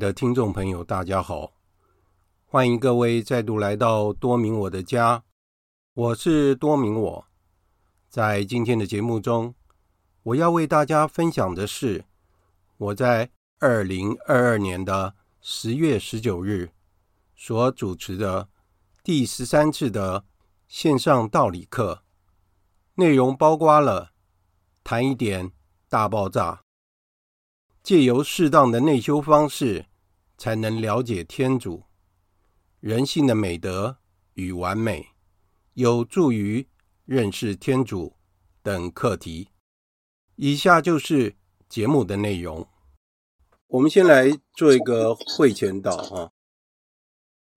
的听众朋友，大家好，欢迎各位再度来到多明我的家，我是多明我。在今天的节目中，我要为大家分享的是我在二零二二年的十月十九日所主持的第十三次的线上道理课，内容包括了谈一点大爆炸。借由适当的内修方式，才能了解天主人性的美德与完美，有助于认识天主等课题。以下就是节目的内容。我们先来做一个会前导哈。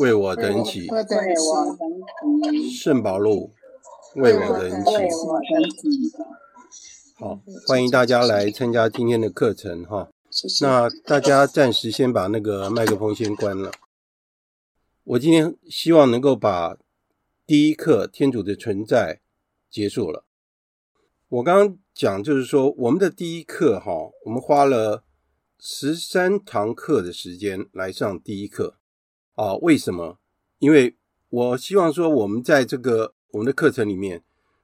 为我等起。圣保禄为我等起。好，欢迎大家来参加今天的课程哈。那大家暂时先把那个麦克风先关了。我今天希望能够把第一课天主的存在结束了。我刚刚讲就是说，我们的第一课哈，我们花了十三堂课的时间来上第一课啊。为什么？因为我希望说，我们在这个我们的课程里面，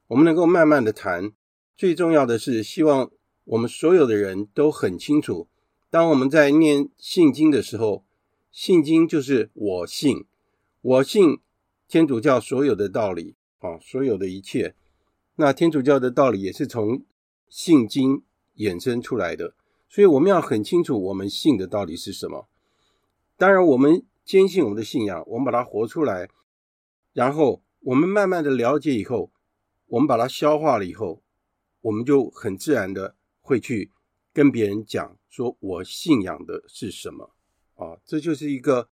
我们能够慢慢的谈。最重要的是，希望我们所有的人都很清楚，当我们在念信经的时候，信经就是我信，我信天主教所有的道理啊，所有的一切。那天主教的道理也是从信经衍生出来的，所以我们要很清楚我们信的到底是什么。当然，我们坚信我们的信仰，我们把它活出来，然后我们慢慢的了解以后，我们把它消化了以后，我们就很自然的会去跟别人讲，说我信仰的是什么啊？这就是一个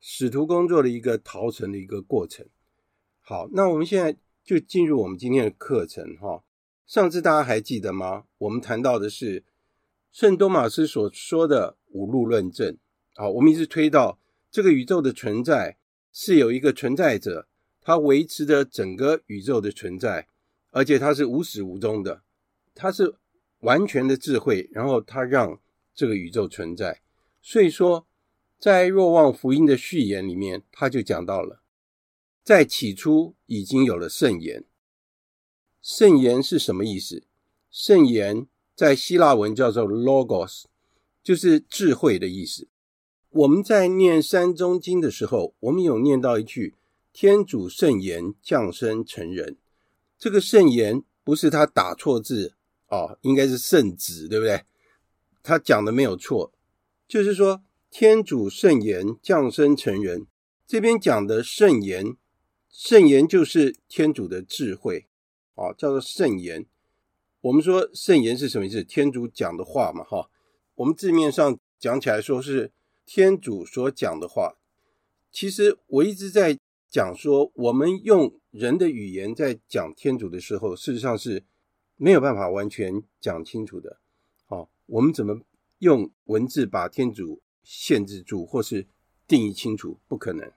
使徒工作的一个陶成的一个过程。好，那我们现在就进入我们今天的课程哈。上次大家还记得吗？我们谈到的是圣多玛斯所说的五路论证。好，我们一直推到这个宇宙的存在是有一个存在者，他维持着整个宇宙的存在，而且他是无始无终的，他是完全的智慧，然后他让这个宇宙存在。所以说，在若望福音的序言里面，他就讲到了，在起初已经有了圣言。圣言是什么意思？圣言在希腊文叫做 logos，就是智慧的意思。我们在念三宗经的时候，我们有念到一句“天主圣言降生成人”。这个圣言不是他打错字哦，应该是圣子，对不对？他讲的没有错，就是说天主圣言降生成人。这边讲的圣言，圣言就是天主的智慧、哦，叫做圣言。我们说圣言是什么意思？天主讲的话嘛，哈、我们字面上讲起来说是。天主所讲的话，其实我一直在讲说，我们用人的语言在讲天主的时候，事实上是没有办法完全讲清楚的。好，我们怎么用文字把天主限制住，或是定义清楚？不可能。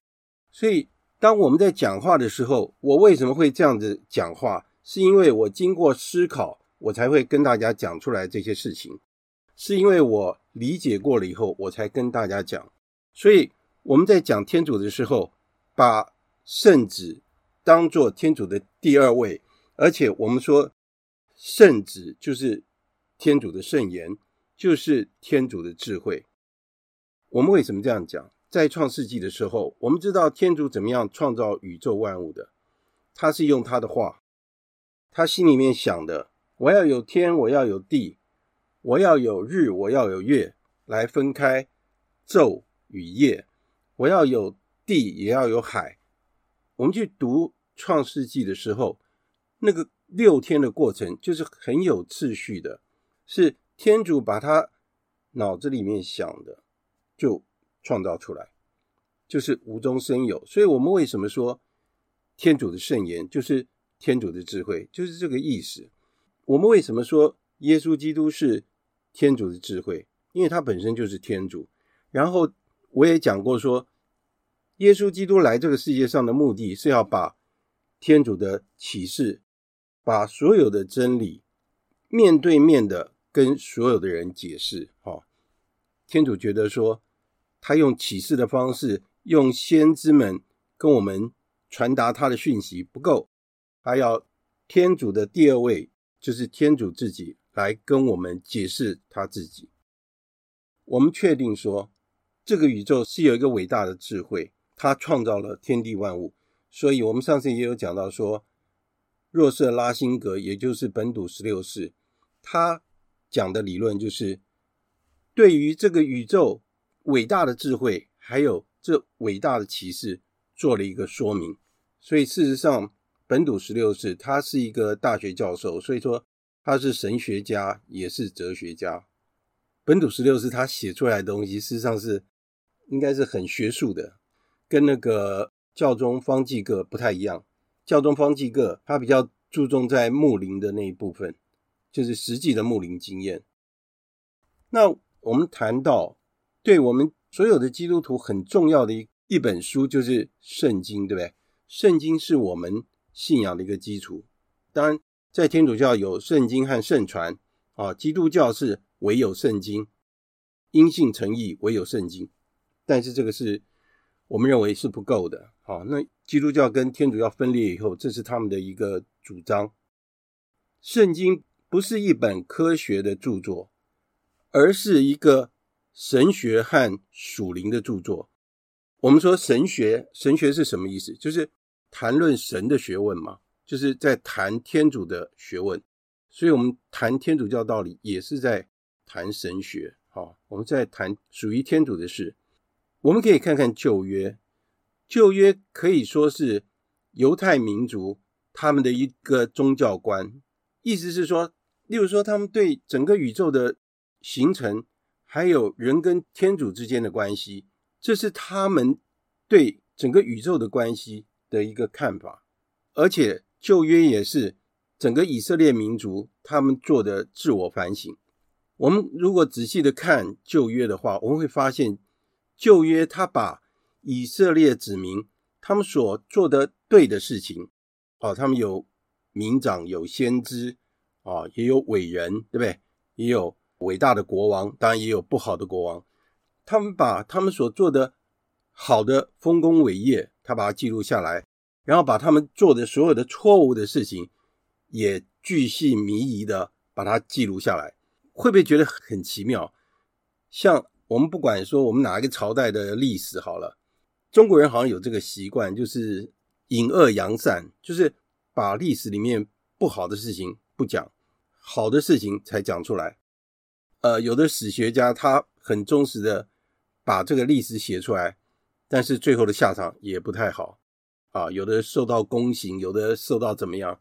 所以，当我们在讲话的时候，我为什么会这样子讲话？是因为我经过思考，我才会跟大家讲出来这些事情。是因为我理解过了以后，我才跟大家讲。所以我们在讲天主的时候，把圣子当做天主的第二位，而且我们说圣子就是天主的圣言，就是天主的智慧。我们为什么这样讲？在创世纪的时候，我们知道天主怎么样创造宇宙万物的，他是用他的话，他心里面想的：我要有天，我要有地。我要有日，我要有月，来分开昼与夜。我要有地，也要有海。我们去读创世纪的时候，那个六天的过程就是很有次序的，是天主把他脑子里面想的就创造出来，就是无中生有。所以我们为什么说天主的圣言就是天主的智慧，就是这个意思。我们为什么说耶稣基督是天主的智慧，因为他本身就是天主。然后我也讲过说，耶稣基督来这个世界上的目的是要把天主的启示，把所有的真理面对面的跟所有的人解释。哈，天主觉得说，他用启示的方式，用先知们跟我们传达他的讯息不够，还要天主的第二位，就是天主自己。来跟我们解释他自己。我们确定说，这个宇宙是有一个伟大的智慧，他创造了天地万物。所以，我们上次也有讲到说，若瑟拉辛格，也就是本笃十六世，他讲的理论就是，对于这个宇宙伟大的智慧，还有这伟大的启示，做了一个说明。所以，事实上，本笃十六世他是一个大学教授，所以说。他是神学家，也是哲学家。本土十六世他写出来的东西，事实上是应该是很学术的，跟那个教宗方济各不太一样。教宗方济各他比较注重在牧灵的那一部分，就是实际的牧灵经验。那我们谈到，对我们所有的基督徒很重要的一一本书，就是圣经，对不对？圣经是我们信仰的一个基础，当然。在天主教有圣经和圣传啊，基督教是唯有圣经，因信称义唯有圣经，但是这个是我们认为是不够的。好，那基督教跟天主教分裂以后，这是他们的一个主张。圣经不是一本科学的著作，而是一个神学和属灵的著作。我们说神学，神学是什么意思？就是谈论神的学问嘛，就是在谈天主的学问。所以，我们谈天主教道理，也是在谈神学。好，我们在谈属于天主的事。我们可以看看旧约，旧约可以说是犹太民族他们的一个宗教观，意思是说，例如说，他们对整个宇宙的形成，还有人跟天主之间的关系，这是他们对整个宇宙的关系的一个看法。而且旧约也是整个以色列民族他们做的自我反省。我们如果仔细的看旧约的话，我们会发现。旧约他把以色列子民他们所做的对的事情，哦，他们有民长，有先知，啊、也有伟人，对不对？也有伟大的国王，当然也有不好的国王。他们把他们所做的好的丰功伟业，他把它记录下来，然后把他们做的所有的错误的事情，也巨细靡遗的把它记录下来。会不会觉得很奇妙？像。我们不管说我们哪一个朝代的历史好了，中国人好像有这个习惯，就是隐恶扬善，就是把历史里面不好的事情不讲，好的事情才讲出来。呃，有的史学家他很忠实的把这个历史写出来，但是最后的下场也不太好啊，有的受到宫刑，有的受到怎么样。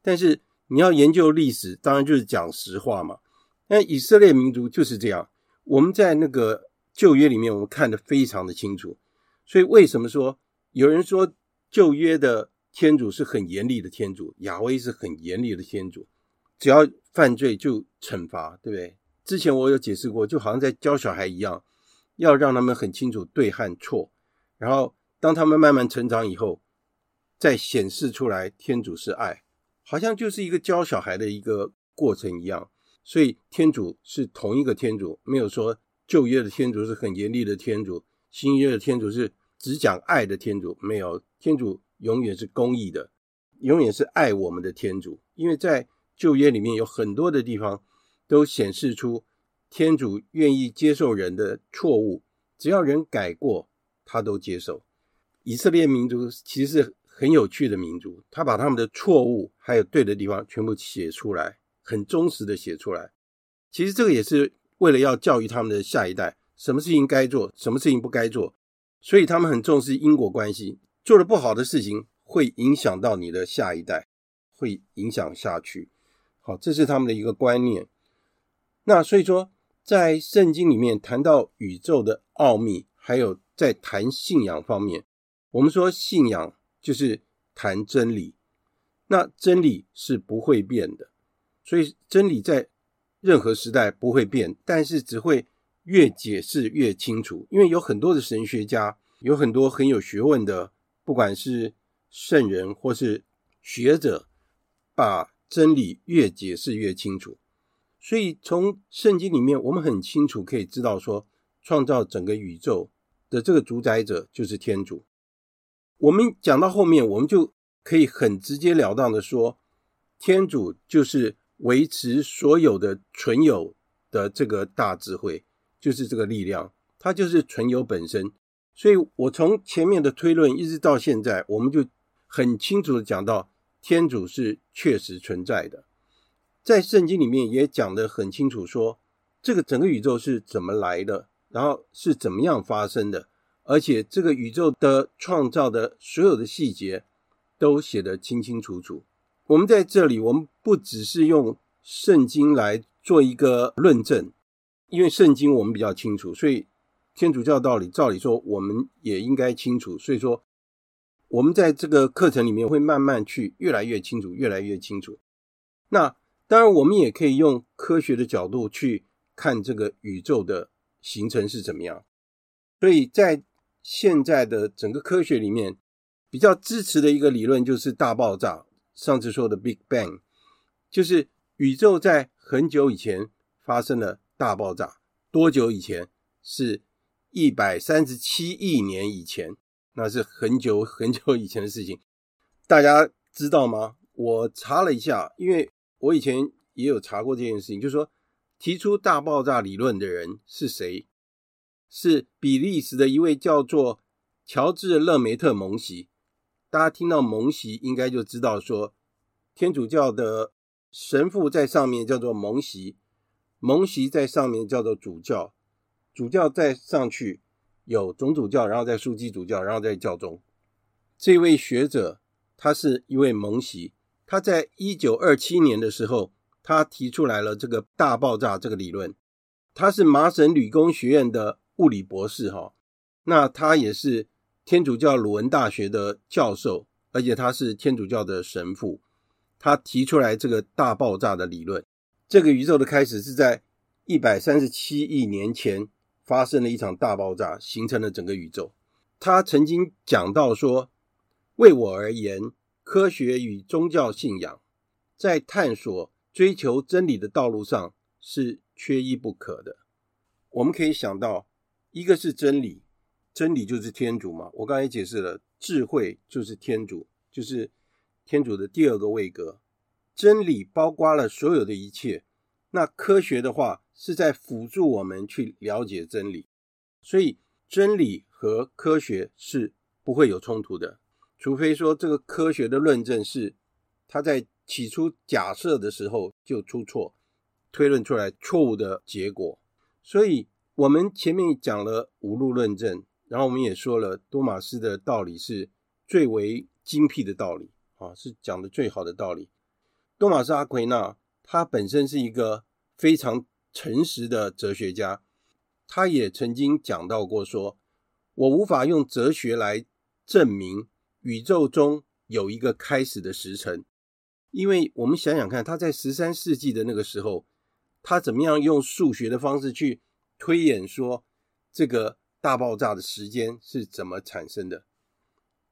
但是你要研究历史，当然就是讲实话嘛。那以色列民族就是这样。我们在那个旧约里面，我们看得非常的清楚。所以为什么说有人说旧约的天主是很严厉的天主，亚威是很严厉的天主，只要犯罪就惩罚，对不对？之前我有解释过，就好像在教小孩一样，要让他们很清楚对和错，然后当他们慢慢成长以后，再显示出来天主是爱，好像就是一个教小孩的一个过程一样。所以天主是同一个天主，没有说旧约的天主是很严厉的天主，新约的天主是只讲爱的天主，没有，天主永远是公义的，永远是爱我们的天主。因为在旧约里面有很多的地方都显示出天主愿意接受人的错误，只要人改过，他都接受。以色列民族其实是很有趣的民族，他把他们的错误还有对的地方全部写出来。很忠实的写出来，其实这个也是为了要教育他们的下一代，什么事情该做，什么事情不该做，所以他们很重视因果关系。做了不好的事情，会影响到你的下一代，会影响下去。好，这是他们的一个观念。那所以说，在圣经里面谈到宇宙的奥秘，还有在谈信仰方面，我们说信仰就是谈真理，那真理是不会变的。所以真理在任何时代不会变，但是只会越解释越清楚。因为有很多的神学家，有很多很有学问的，不管是圣人或是学者，把真理越解释越清楚。所以从圣经里面，我们很清楚可以知道说，创造整个宇宙的这个主宰者就是天主。我们讲到后面，我们就可以很直截了当的说，天主就是。维持所有的存有的这个大智慧，就是这个力量，它就是存有本身。所以我从前面的推论一直到现在，我们就很清楚的讲到，天主是确实存在的。在圣经里面也讲得很清楚说，说这个整个宇宙是怎么来的，然后是怎么样发生的，而且这个宇宙的创造的所有的细节都写得清清楚楚。我们在这里，我们不只是用圣经来做一个论证，因为圣经我们比较清楚，所以天主教道理照理说我们也应该清楚。所以说，我们在这个课程里面会慢慢去越来越清楚，越来越清楚。那当然，我们也可以用科学的角度去看这个宇宙的形成是怎么样。所以在现在的整个科学里面，比较支持的一个理论就是大爆炸。上次说的 Big Bang，就是宇宙在很久以前发生了大爆炸。多久以前？是一百三十七亿年以前，那是很久很久以前的事情。大家知道吗？我查了一下，因为我以前也有查过这件事情，就是说提出大爆炸理论的人是谁？是比利时的一位叫做乔治·勒梅特·蒙锡。大家听到蒙锡，应该就知道说，天主教的神父在上面叫做蒙锡，蒙锡在上面叫做主教，主教再上去有总主教，然后再枢机主教，然后再教宗。这位学者，他是一位蒙锡，他在一九二七年的时候。他提出来了这个大爆炸这个理论，他是麻省理工学院的物理博士哈，那他也是天主教鲁文大学的教授，而且他是天主教的神父。他提出来这个大爆炸的理论，这个宇宙的开始是在一百三十七亿年前发生了一场大爆炸，形成了整个宇宙。他曾经讲到说，为我而言，科学与宗教信仰在探索。追求真理的道路上是缺一不可的。我们可以想到，一个是真理，真理就是天主嘛。我刚才解释了，智慧就是天主，就是天主的第二个位格。真理包括了所有的一切。那科学的话是在辅助我们去了解真理，所以真理和科学是不会有冲突的，除非说这个科学的论证是它在。起初假设的时候就出错，推论出来错误的结果。所以，我们前面讲了五路论证，然后我们也说了多玛斯的道理是最为精辟的道理啊，是讲的最好的道理。多玛斯阿奎那他本身是一个非常诚实的哲学家，他也曾经讲到过说，我无法用哲学来证明宇宙中有一个开始的时辰。因为我们想想看，他在十三世纪的那个时候，他怎么样用数学的方式去推演说这个大爆炸的时间是怎么产生的？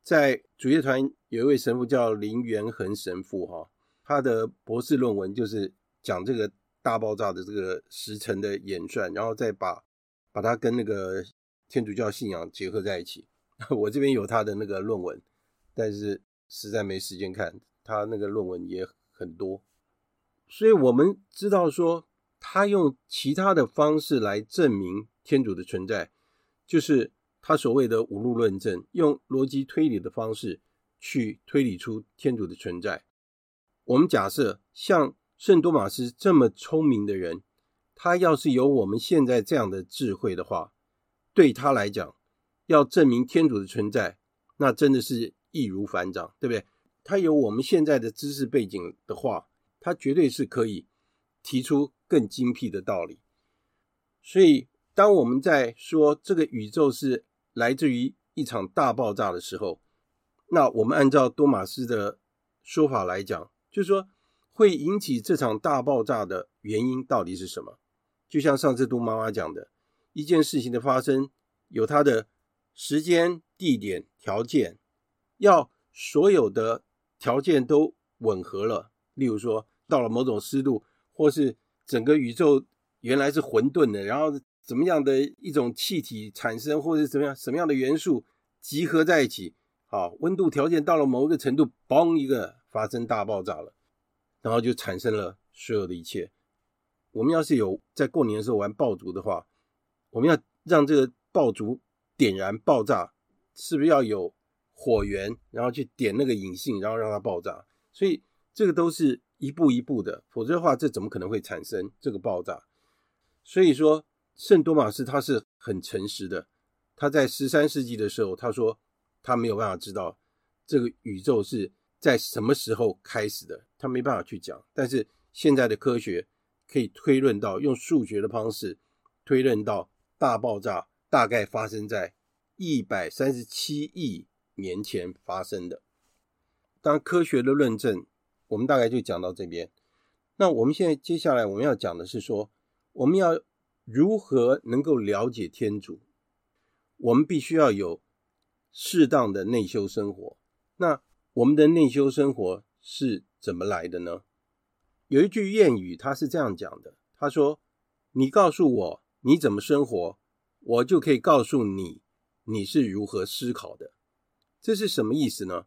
在主乐团有一位神父叫林元恒神父，哈，他的博士论文就是讲这个大爆炸的这个时辰的演算，然后再把把它跟那个天主教信仰结合在一起。我这边有他的那个论文，但是实在没时间看。他那个论文也很多，所以我们知道说，他用其他的方式来证明天主的存在，就是他所谓的五路论证，用逻辑推理的方式去推理出天主的存在。我们假设像圣多玛斯这么聪明的人，他要是有我们现在这样的智慧的话，对他来讲，要证明天主的存在，那真的是易如反掌，对不对？他有我们现在的知识背景的话，他绝对是可以提出更精辟的道理。所以，当我们在说这个宇宙是来自于一场大爆炸的时候，那我们按照多玛斯的说法来讲，就是说会引起这场大爆炸的原因到底是什么？就像上次杜妈妈讲的，一件事情的发生有它的时间、地点、条件，要所有的。条件都吻合了，例如说到了某种湿度，或是整个宇宙原来是混沌的，然后怎么样的一种气体产生，或者怎么样什么样的元素集合在一起，好，温度条件到了某一个程度，嘣一个发生大爆炸了，然后就产生了所有的一切。我们要是有在过年的时候玩爆竹的话，我们要让这个爆竹点燃爆炸，是不是要有？火源，然后去点那个引信，然后让它爆炸。所以这个都是一步一步的，否则的话，这怎么可能会产生这个爆炸？所以说，圣多玛斯他是很诚实的。他在十三世纪的时候，他说他没有办法知道这个宇宙是在什么时候开始的，他没办法去讲。但是现在的科学可以推论到，用数学的方式推论到大爆炸大概发生在一百三十七亿。年前发生的，当科学的论证，我们大概就讲到这边。那我们现在接下来我们要讲的是说，我们要如何能够了解天主？我们必须要有适当的内修生活。那我们的内修生活是怎么来的呢？有一句谚语，他是这样讲的：他说，你告诉我你怎么生活，我就可以告诉你你是如何思考的。这是什么意思呢？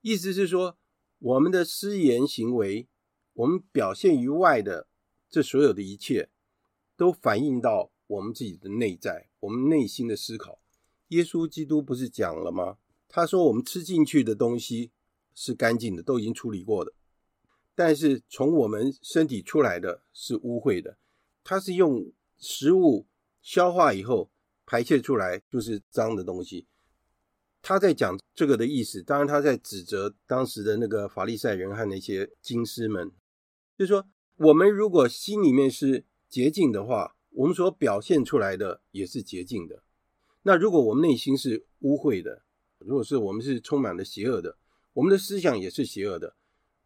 意思是说，我们的思言行为，我们表现于外的这所有的一切，都反映到我们自己的内在，我们内心的思考。耶稣基督不是讲了吗？他说我们吃进去的东西是干净的，都已经处理过的，但是从我们身体出来的是污秽的。他是用食物消化以后排泄出来就是脏的东西。他在讲这个的意思，当然他在指责当时的那个法利赛人和那些经师们，就是说，我们如果心里面是洁净的话，我们所表现出来的也是洁净的。那如果我们内心是污秽的，如果是我们是充满了邪恶的，我们的思想也是邪恶的。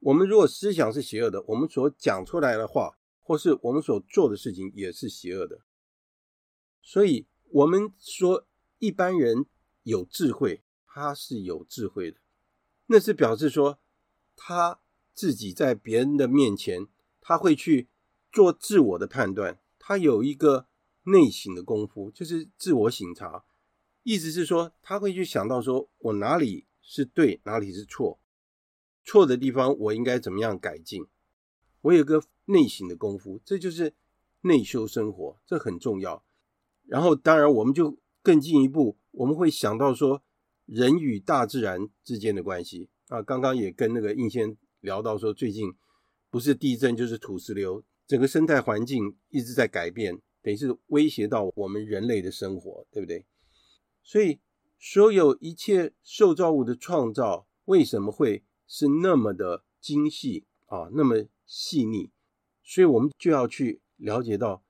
我们如果思想是邪恶的，我们所讲出来的话，或是我们所做的事情也是邪恶的。所以，我们说一般人有智慧。他是有智慧的，那是表示说他自己在别人的面前，他会去做自我的判断，他有一个内省的功夫，就是自我省察。意思是说，他会去想到说我哪里是对，哪里是错，错的地方我应该怎么样改进。我有个内省的功夫，这就是内修生活，这很重要。然后，当然我们就更进一步，我们会想到说。人与大自然之间的关系啊，刚刚也跟那个应先聊到说，最近不是地震就是土石流，整个生态环境一直在改变，等于是威胁到我们人类的生活，对不对？所以，所有一切受造物的创造为什么会是那么的精细啊，那么细腻？所以我们就要去了解到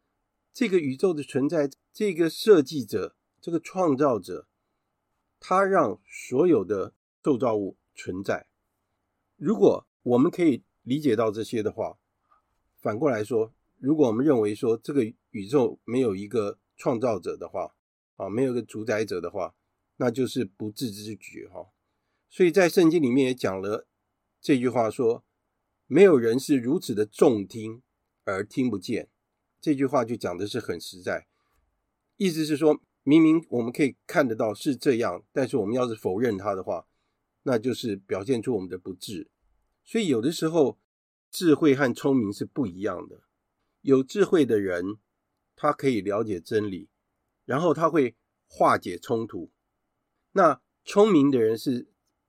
这个宇宙的存在，这个设计者，这个创造者。他让所有的受造物存在。如果我们可以理解到这些的话，反过来说，如果我们认为说这个宇宙没有一个创造者的话，啊，没有一个主宰者的话，那就是不智之举哈。所以在圣经里面也讲了这句话说，没有人是如此的重听而听不见。这句话就讲的是很实在，意思是说。明明我们可以看得到是这样，但是我们要是否认它的话，那就是表现出我们的不智。所以有的时候，智慧和聪明是不一样的。有智慧的人，他可以了解真理，然后他会化解冲突。那聪明的人是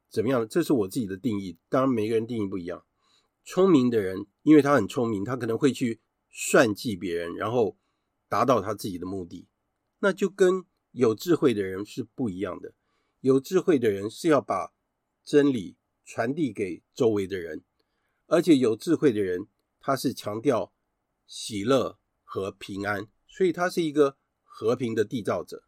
怎么样？这是我自己的定义，当然每个人定义不一样。聪明的人，因为他很聪明，他可能会去算计别人，然后达到他自己的目的。那就跟有智慧的人是不一样的。有智慧的人是要把真理传递给周围的人，而且有智慧的人他是强调喜乐和平安，所以他是一个和平的缔造者。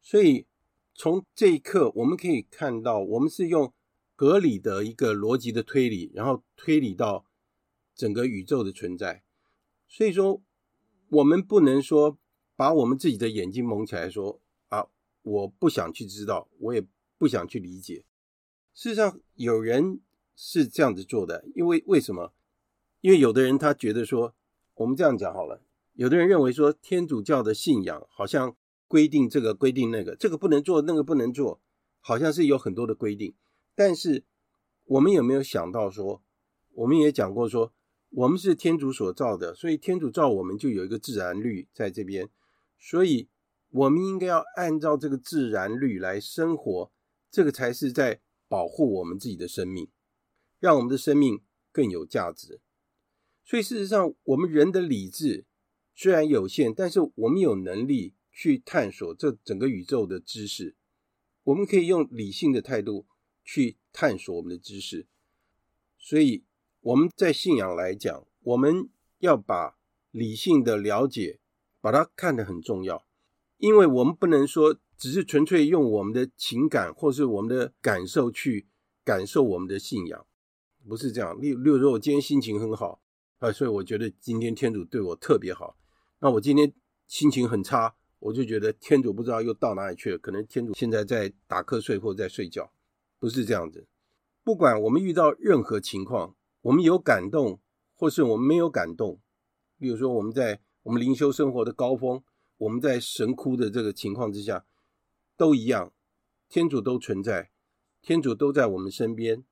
所以从这一刻我们可以看到，我们是用格里的一个逻辑的推理，然后推理到整个宇宙的存在。所以说，我们不能说。把我们自己的眼睛蒙起来，说啊，我不想去知道，我也不想去理解。事实上，有人是这样子做的，因为为什么？因为有的人他觉得说，我们这样讲好了，有的人认为说，天主教的信仰好像规定这个规定那个，这个不能做，那个不能做，好像是有很多的规定。但是我们有没有想到说，我们也讲过说，我们是天主所造的，所以天主造我们就有一个自然律在这边。所以，我们应该要按照这个自然律来生活，这个才是在保护我们自己的生命，让我们的生命更有价值。所以，事实上，我们人的理智虽然有限，但是我们有能力去探索这整个宇宙的知识。我们可以用理性的态度去探索我们的知识。所以，我们在信仰来讲，我们要把理性的了解。把它看得很重要，因为我们不能说只是纯粹用我们的情感或是我们的感受去感受我们的信仰，不是这样。例例如说，我今天心情很好啊，所以我觉得今天天主对我特别好。那我今天心情很差，我就觉得天主不知道又到哪里去了，可能天主现在在打瞌睡或者在睡觉，不是这样子。不管我们遇到任何情况，我们有感动或是我们没有感动，例如说我们在。我们灵修生活的高峰，我们在神枯的这个情况之下，都一样，天主都存在，天主都在我们身边，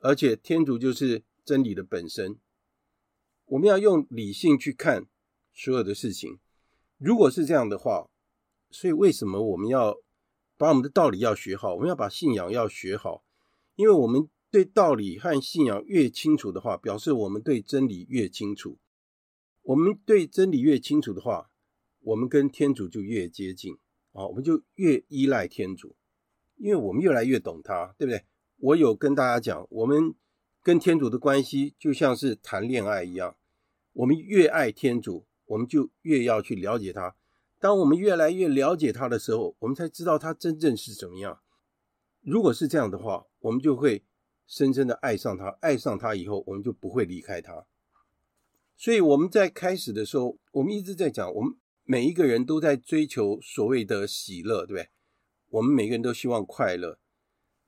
而且天主就是真理的本身。我们要用理性去看所有的事情。如果是这样的话，所以为什么我们要把我们的道理要学好？我们要把信仰要学好，因为我们对道理和信仰越清楚的话，表示我们对真理越清楚。我们对真理越清楚的话，我们跟天主就越接近啊，我们就越依赖天主，因为我们越来越懂他，对不对？我有跟大家讲，我们跟天主的关系就像是谈恋爱一样，我们越爱天主，我们就越要去了解他。当我们越来越了解他的时候，我们才知道他真正是怎么样。如果是这样的话，我们就会深深的爱上他，爱上他以后，我们就不会离开他。所以我们在开始的时候，我们一直在讲，我们每一个人都在追求所谓的喜乐，对不对？我们每个人都希望快乐，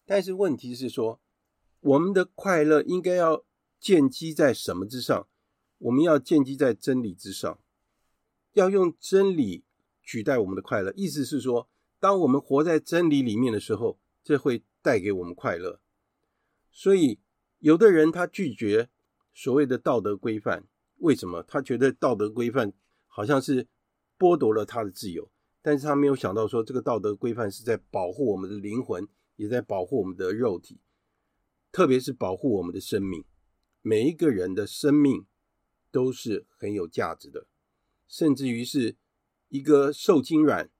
但是问题是说，我们的快乐应该要建基在什么之上？我们要建基在真理之上，要用真理取代我们的快乐。意思是说，当我们活在真理里面的时候，这会带给我们快乐。所以，有的人他拒绝所谓的道德规范。为什么他觉得道德规范好像是剥夺了他的自由？但是他没有想到说，这个道德规范是在保护我们的灵魂，也在保护我们的肉体，特别是保护我们的生命。每一个人的生命都是很有价值的，甚至于是一个受精卵，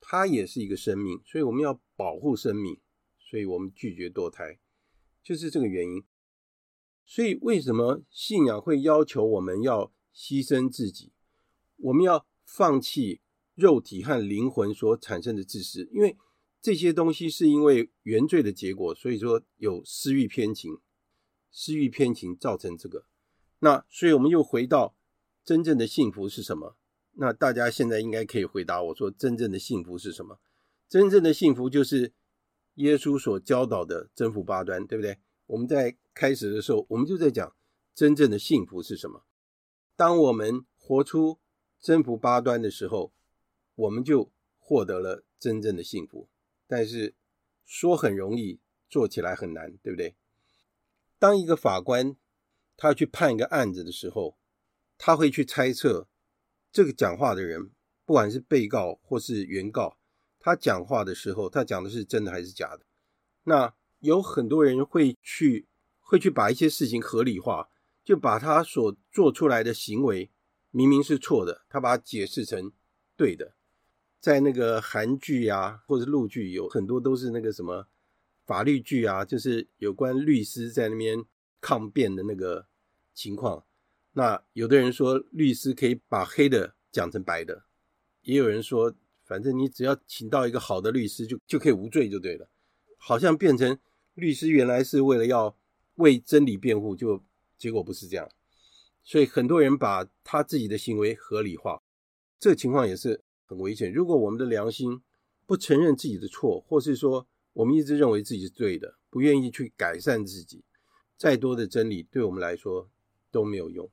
它也是一个生命，所以我们要保护生命，所以我们拒绝堕胎，就是这个原因。所以，为什么信仰会要求我们要牺牲自己？我们要放弃肉体和灵魂所产生的自私，因为这些东西是因为原罪的结果，所以说有私欲偏情，私欲偏情造成这个。那所以我们又回到真正的幸福是什么？那大家现在应该可以回答我说，真正的幸福是什么？真正的幸福就是耶稣所教导的征服八端，对不对？我们在开始的时候，我们就在讲真正的幸福是什么。当我们活出征服八端的时候，我们就获得了真正的幸福。但是说很容易，做起来很难，对不对？当一个法官他去判一个案子的时候，他会去猜测这个讲话的人，不管是被告或是原告，他讲话的时候，他讲的是真的还是假的？那有很多人会去会去把一些事情合理化，就把他所做出来的行为明明是错的，他把它解释成对的。在那个韩剧啊，或者陆剧，有很多都是那个什么法律剧啊，就是有关律师在那边抗辩的那个情况。那有的人说律师可以把黑的讲成白的，也有人说反正你只要请到一个好的律师就就可以无罪就对了，好像变成。律师原来是为了要为真理辩护，就结果不是这样，所以很多人把他自己的行为合理化，这情况也是很危险。如果我们的良心不承认自己的错，或是说我们一直认为自己是对的，不愿意去改善自己，再多的真理对我们来说都没有用，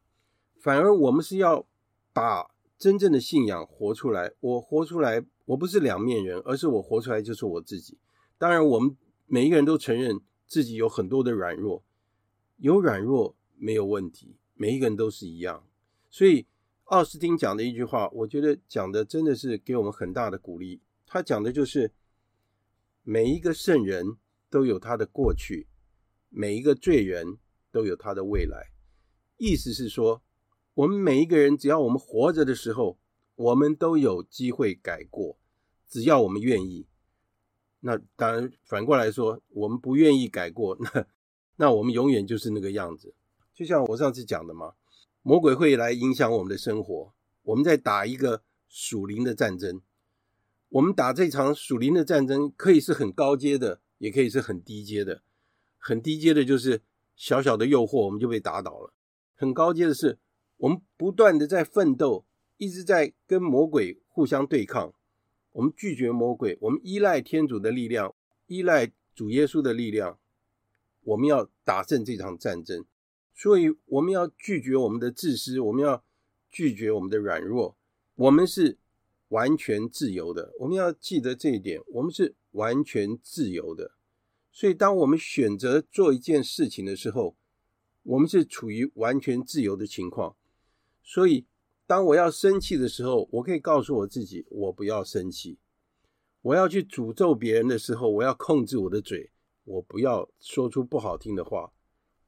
反而我们是要把真正的信仰活出来。我活出来，我不是两面人，而是我活出来就是我自己。当然我们。每一个人都承认自己有很多的软弱，有软弱没有问题，每一个人都是一样。所以奥斯汀讲的一句话，我觉得讲的真的是给我们很大的鼓励。他讲的就是每一个圣人都有他的过去，每一个罪人都有他的未来。意思是说，我们每一个人只要我们活着的时候，我们都有机会改过，只要我们愿意。那当然，反过来说，我们不愿意改过，那那我们永远就是那个样子。就像我上次讲的嘛，魔鬼会来影响我们的生活。我们在打一个属灵的战争，我们打这场属灵的战争，可以是很高阶的，也可以是很低阶的。很低阶的就是小小的诱惑，我们就被打倒了；很高阶的是，我们不断的在奋斗，一直在跟魔鬼互相对抗。我们拒绝魔鬼，我们依赖天主的力量，依赖主耶稣的力量。我们要打胜这场战争，所以我们要拒绝我们的自私，我们要拒绝我们的软弱。我们是完全自由的，我们要记得这一点，我们是完全自由的。所以，当我们选择做一件事情的时候，我们是处于完全自由的情况。所以，当我要生气的时候，我可以告诉我自己，我不要生气。我要去诅咒别人的时候，我要控制我的嘴，我不要说出不好听的话。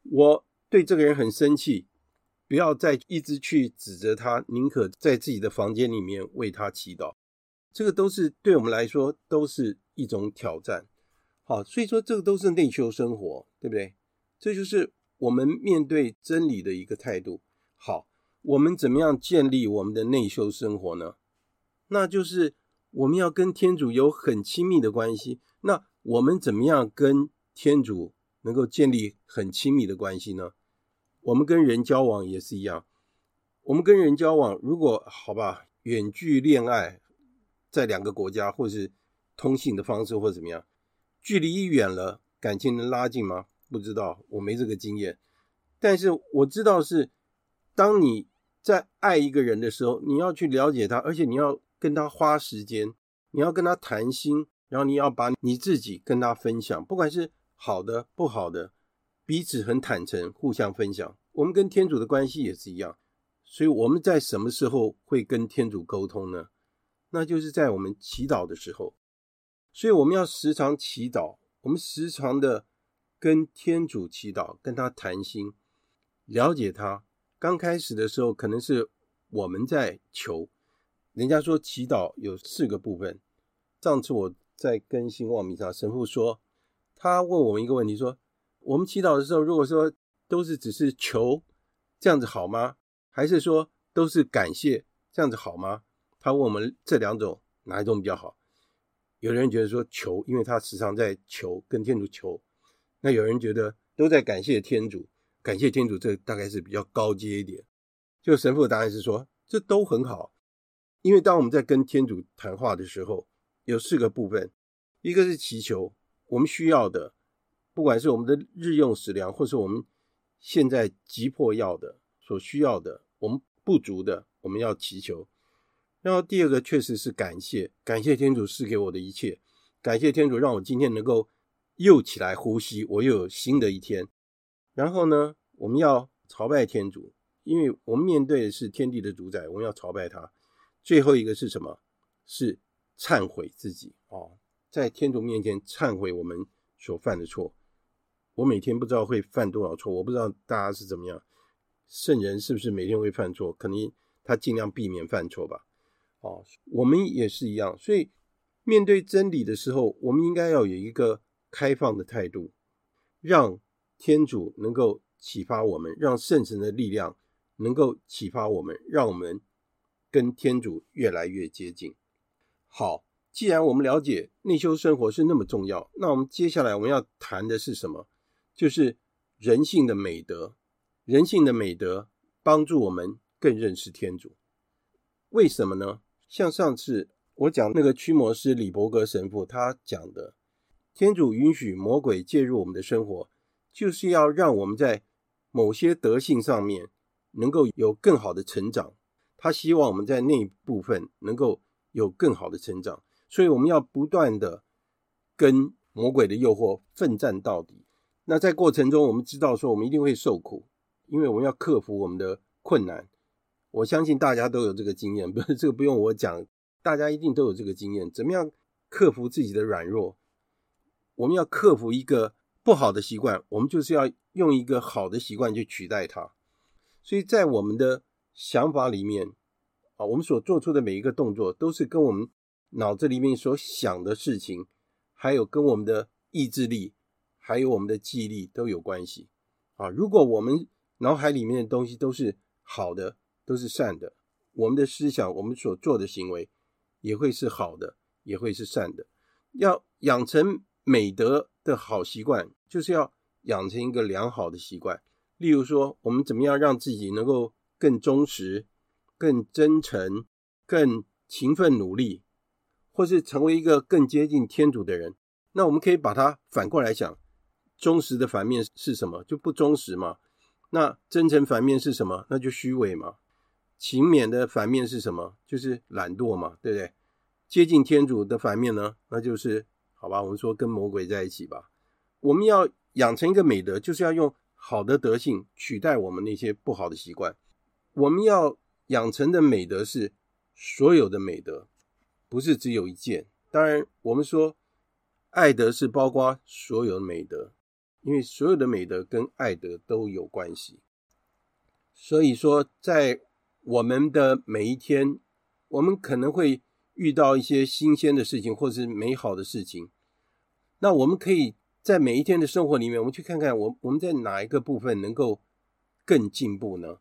我对这个人很生气，不要再一直去指责他，宁可在自己的房间里面为他祈祷。这个都是对我们来说都是一种挑战。好，所以说这个都是内修生活，对不对？这就是我们面对真理的一个态度。好，我们怎么样建立我们的内修生活呢？那就是。我们要跟天主有很亲密的关系，那我们怎么样跟天主能够建立很亲密的关系呢？我们跟人交往也是一样，我们跟人交往，如果好吧，远距恋爱，在两个国家或是通信的方式或怎么样，距离一远了，感情能拉近吗？不知道，我没这个经验，但是我知道是，当你在爱一个人的时候，你要去了解他，而且你要。跟他花时间，你要跟他谈心，然后你要把你自己跟他分享，不管是好的不好的，彼此很坦诚，互相分享。我们跟天主的关系也是一样，所以我们在什么时候会跟天主沟通呢？那就是在我们祈祷的时候。所以我们要时常祈祷，我们时常的跟天主祈祷，跟他谈心，了解他。刚开始的时候，可能是我们在求。人家说祈祷有四个部分。上次我在更新望弥撒，神父说，他问我们一个问题，说我们祈祷的时候，如果说都是只是求，这样子好吗？还是说都是感谢，这样子好吗？他问我们这两种哪一种比较好？有人觉得说求，因为他时常在求，跟天主求。那有人觉得都在感谢天主，感谢天主，这大概是比较高阶一点。就神父的答案是说，这都很好。因为当我们在跟天主谈话的时候，有四个部分，一个是祈求我们需要的，不管是我们的日用食粮，或是我们现在急迫要的、所需要的，我们不足的，我们要祈求。然后第二个确实是感谢，感谢天主赐给我的一切，感谢天主让我今天能够又起来呼吸，我又有新的一天。然后呢，我们要朝拜天主，因为我们面对的是天地的主宰，我们要朝拜他。最后一个是什么？是忏悔自己哦，在天主面前忏悔我们所犯的错。我每天不知道会犯多少错，我不知道大家是怎么样。圣人是不是每天会犯错？可能他尽量避免犯错吧。哦，我们也是一样。所以面对真理的时候，我们应该要有一个开放的态度，让天主能够启发我们，让圣神的力量能够启发我们，让我们。跟天主越来越接近。好，既然我们了解内修生活是那么重要，那我们接下来我们要谈的是什么？就是人性的美德。人性的美德帮助我们更认识天主。为什么呢？像上次我讲那个驱魔师李伯格神父他讲的，天主允许魔鬼介入我们的生活，就是要让我们在某些德性上面能够有更好的成长。他希望我们在那一部分能够有更好的成长，所以我们要不断的跟魔鬼的诱惑奋战到底。那在过程中，我们知道说我们一定会受苦，因为我们要克服我们的困难。我相信大家都有这个经验，不是这个不用我讲，大家一定都有这个经验。怎么样克服自己的软弱？我们要克服一个不好的习惯，我们就是要用一个好的习惯去取代它。所以在我们的想法里面啊，我们所做出的每一个动作，都是跟我们脑子里面所想的事情，还有跟我们的意志力，还有我们的记忆力都有关系啊。如果我们脑海里面的东西都是好的，都是善的，我们的思想，我们所做的行为也会是好的，也会是善的。要养成美德的好习惯，就是要养成一个良好的习惯。例如说，我们怎么样让自己能够更忠实、更真诚、更勤奋努力，或是成为一个更接近天主的人，那我们可以把它反过来想：忠实的反面是什么？就不忠实嘛。那真诚反面是什么？那就虚伪嘛。勤勉的反面是什么？就是懒惰嘛，对不对？接近天主的反面呢？那就是好吧，我们说跟魔鬼在一起吧。我们要养成一个美德，就是要用好的德性取代我们那些不好的习惯。我们要养成的美德是所有的美德，不是只有一件。当然，我们说爱德是包括所有的美德，因为所有的美德跟爱德都有关系。所以说，在我们的每一天，我们可能会遇到一些新鲜的事情，或者是美好的事情。那我们可以在每一天的生活里面，我们去看看我我们在哪一个部分能够更进步呢？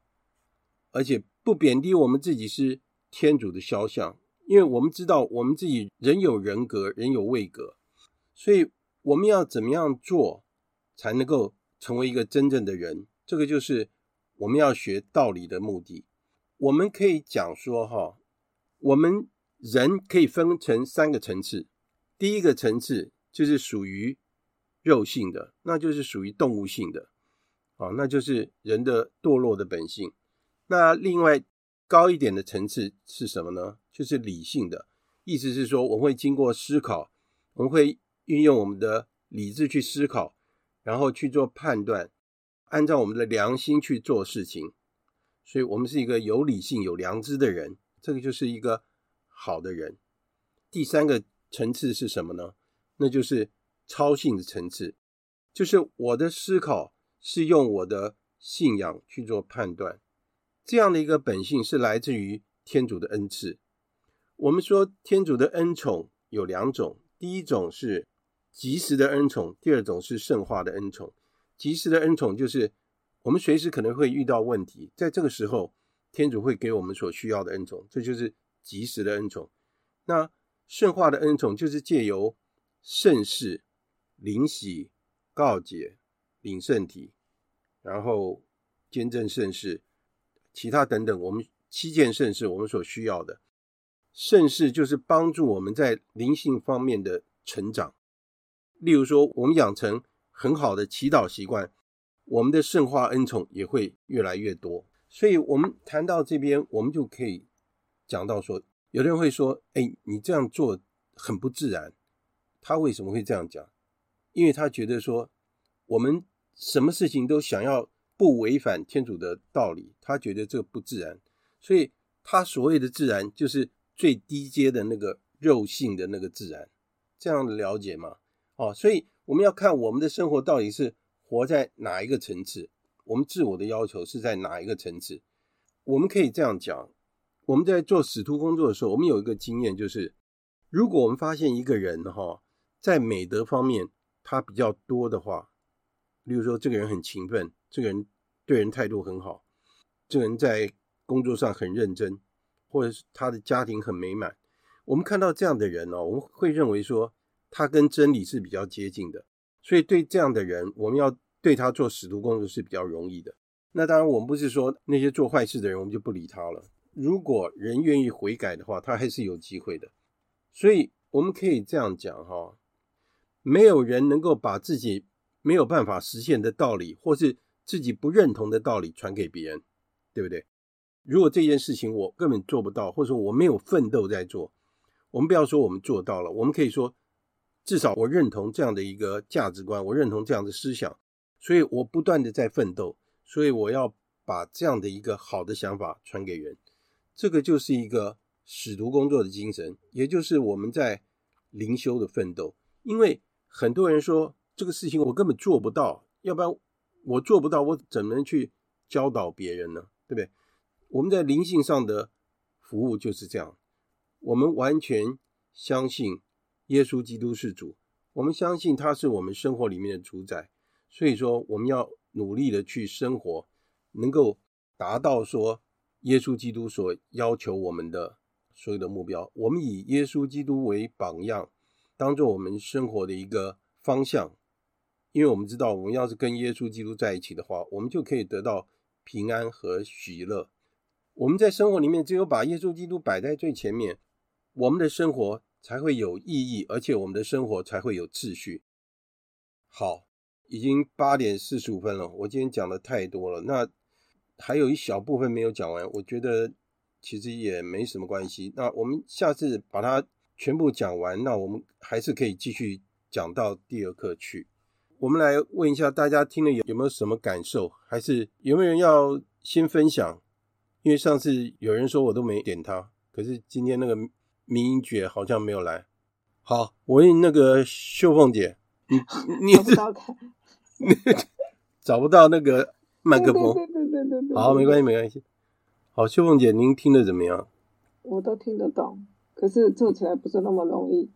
而且不贬低我们自己是天主的肖像，因为我们知道我们自己人有人格，人有位格，所以我们要怎么样做才能够成为一个真正的人？这个就是我们要学道理的目的。我们可以讲说，哈，我们人可以分成三个层次，第一个层次。就是属于肉性的，那就是属于动物性的，啊，那就是人的堕落的本性。那另外高一点的层次是什么呢？就是理性的，意思是说我们会经过思考，我们会运用我们的理智去思考，然后去做判断，按照我们的良心去做事情。所以，我们是一个有理性、有良知的人，这个就是一个好的人。第三个层次是什么呢？那就是超性的层次，就是我的思考是用我的信仰去做判断，这样的一个本性是来自于天主的恩赐。我们说天主的恩宠有两种，第一种是即时的恩宠，第二种是圣化的恩宠。即时的恩宠就是我们随时可能会遇到问题，在这个时候天主会给我们所需要的恩宠，这就是及时的恩宠。那圣化的恩宠就是借由圣事、灵喜、告解、领圣体，然后见证圣事，其他等等，我们七件圣事，我们所需要的圣事，就是帮助我们在灵性方面的成长。例如说，我们养成很好的祈祷习惯，我们的圣化恩宠也会越来越多。所以，我们谈到这边，我们就可以讲到说，有的人会说：“哎，你这样做很不自然。”他为什么会这样讲？因为他觉得说，我们什么事情都想要不违反天主的道理，他觉得这不自然。所以他所谓的自然，就是最低阶的那个肉性的那个自然。这样的了解吗？哦，所以我们要看我们的生活到底是活在哪一个层次，我们自我的要求是在哪一个层次。我们可以这样讲，我们在做使徒工作的时候，我们有一个经验，就是如果我们发现一个人哈。在美德方面，他比较多的话，例如说，这个人很勤奋，这个人对人态度很好，这个人在工作上很认真，或者是他的家庭很美满。我们看到这样的人哦，我们会认为说他跟真理是比较接近的，所以对这样的人，我们要对他做使徒工作是比较容易的。那当然，我们不是说那些做坏事的人，我们就不理他了。如果人愿意悔改的话，他还是有机会的。所以我们可以这样讲哈。没有人能够把自己没有办法实现的道理，或是自己不认同的道理传给别人，对不对？如果这件事情我根本做不到，或者说我没有奋斗在做，我们不要说我们做到了，我们可以说至少我认同这样的一个价值观，我认同这样的思想，所以我不断的在奋斗，所以我要把这样的一个好的想法传给人，这个就是一个使徒工作的精神，也就是我们在灵修的奋斗，因为。很多人说这个事情我根本做不到，要不然我做不到，我怎么能去教导别人呢？对不对？我们在灵性上的服务就是这样，我们完全相信耶稣基督是主，我们相信他是我们生活里面的主宰，所以说我们要努力的去生活，能够达到说耶稣基督所要求我们的所有的目标。我们以耶稣基督为榜样。当做我们生活的一个方向，因为我们知道，我们要是跟耶稣基督在一起的话，我们就可以得到平安和喜乐。我们在生活里面只有把耶稣基督摆在最前面，我们的生活才会有意义，而且我们的生活才会有秩序。好，已经八点四十五分了，我今天讲的太多了，那还有一小部分没有讲完，我觉得其实也没什么关系。那我们下次把它。全部讲完，那我们还是可以继续讲到第二课去。我们来问一下大家听了有有没有什么感受，还是有没有人要先分享？因为上次有人说我都没点他，可是今天那个民音觉好像没有来。好，我问那个秀凤姐，你你是找不，找不到那个麦克风？对对对对对。好，没关系没关系。好，秀凤姐，您听得怎么样？我都听得懂，可是做起来不是那么容易。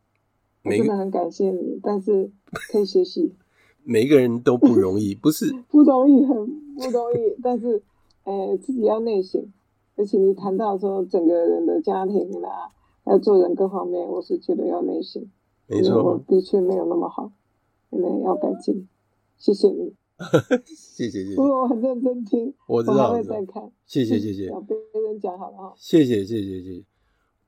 我真的很感谢你，但是可以学习。每一个人都不容易，不是不容易，很不容易。但是，呃，自己要内省。而且你谈到说整个人的家庭啦，还有做人各方面，我是觉得要内省。没错，我的确没有那么好，因为要改进。谢谢你，谢 谢谢谢。不过我很认真听，我知道，我还会再看。谢谢谢谢。要别人讲好了哈。谢谢谢谢谢谢。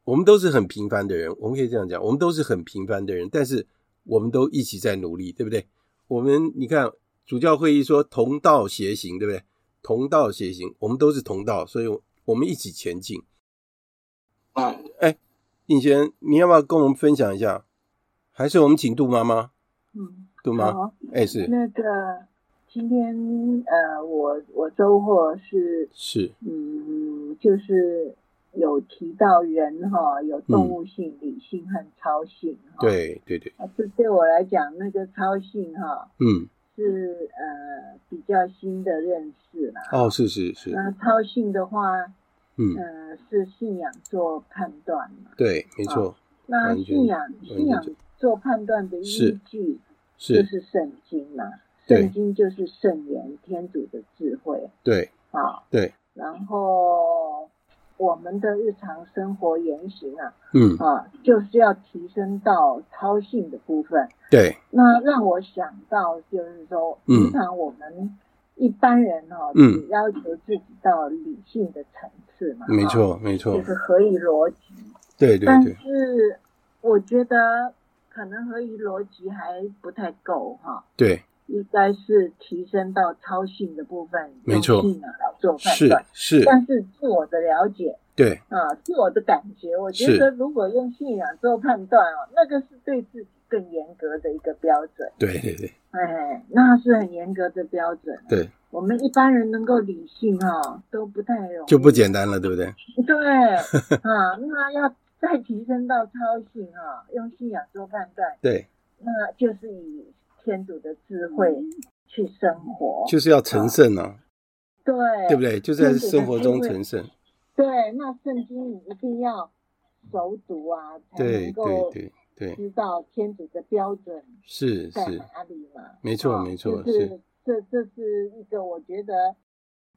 我们都是很平凡的人，我们可以这样讲，我们都是很平凡的人，但是我们都一起在努力，对不对？我们你看主教会议说同道协行，对不对？同道协行，我们都是同道，所以我们一起前进。啊，哎，应贤，你要不要跟我们分享一下？还是我们请杜妈妈？嗯，杜妈，哎，是那个今天呃，我我收获是是嗯，就是。有提到人哈，有动物性、嗯、理性和超性哈。对对对。啊，这对我来讲，那个超性哈，嗯，是呃比较新的认识啦。哦，是是是。那超性的话，嗯，呃，是信仰做判断嘛？对，没错。那信仰信仰做判断的依据是就是圣经嘛？圣经就是圣言，天主的智慧。对。啊，对。然后。我们的日常生活言行啊，嗯啊，就是要提升到操性的部分。对，那让我想到就是说，平常我们一般人哈，嗯，只要求自己到理性的层次嘛，没错，没错，就是合于逻辑。对对对。但是我觉得可能合于逻辑还不太够哈。对。应该是提升到超性的部分，没错，用信仰来做判断是是。但是自我的了解，对啊，自我的感觉，我觉得如果用信仰做判断哦，那个是对自己更严格的一个标准。对对对，哎，那是很严格的标准。对，我们一般人能够理性哈，都不太容易，就不简单了，对不对？对啊，那要再提升到超性啊，用信仰做判断，对，那就是以。天主的智慧去生活，就是要成圣啊！对，对不对？就在生活中成圣。对，那圣经你一定要熟读啊，才能够知道天主的标准是在哪里嘛？没错，没错，是这这是一个我觉得。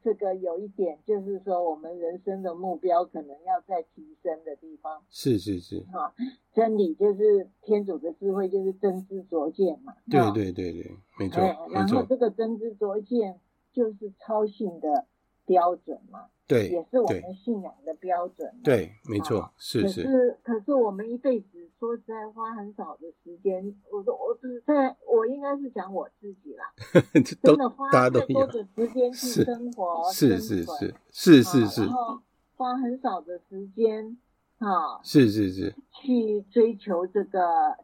这个有一点，就是说，我们人生的目标可能要在提升的地方。是是是。哈，真理就是天主的智慧，就是真知灼见嘛。对对对对，没错。然后这个真知灼见就是超性的标准嘛。对。也是我们信仰的标准。对，没错，是是。可是可是我们一辈子。说实在，花很少的时间。我说，我只在，我应该是讲我自己啦。真的花太多的时间去生活，是是是是是是。然后花很少的时间，啊，是是是，去追求这个，